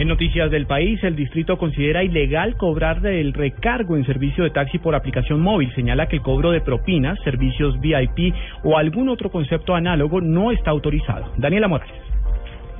En noticias del país, el distrito considera ilegal cobrar del recargo en servicio de taxi por aplicación móvil. Señala que el cobro de propinas, servicios VIP o algún otro concepto análogo no está autorizado. Daniela Morales.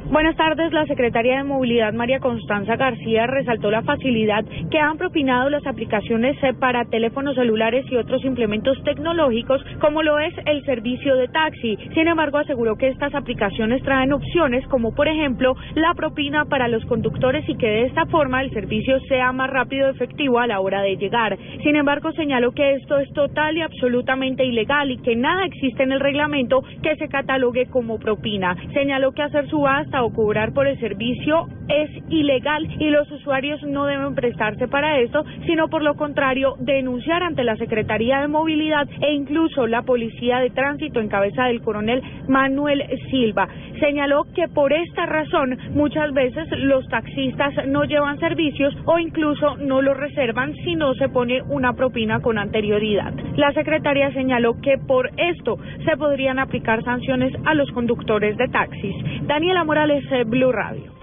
Buenas tardes. La secretaria de Movilidad, María Constanza García, resaltó la facilidad que han propinado las aplicaciones eh, para teléfonos celulares y otros implementos tecnológicos, como lo es el servicio de taxi. Sin embargo, aseguró que estas aplicaciones traen opciones como, por ejemplo, la propina para los conductores y que de esta forma el servicio sea más rápido y efectivo a la hora de llegar. Sin embargo, señaló que esto es total y absolutamente ilegal y que nada existe en el reglamento que se catalogue como propina. Señaló que hacer o cobrar por el servicio es ilegal y los usuarios no deben prestarse para esto, sino por lo contrario denunciar ante la Secretaría de Movilidad e incluso la Policía de Tránsito en cabeza del coronel Manuel Silva. Señaló que por esta razón muchas veces los taxistas no llevan servicios o incluso no los reservan si no se pone una propina con anterioridad. La secretaria señaló que por esto se podrían aplicar sanciones a los conductores de taxis. Daniela Morales, Blue Radio.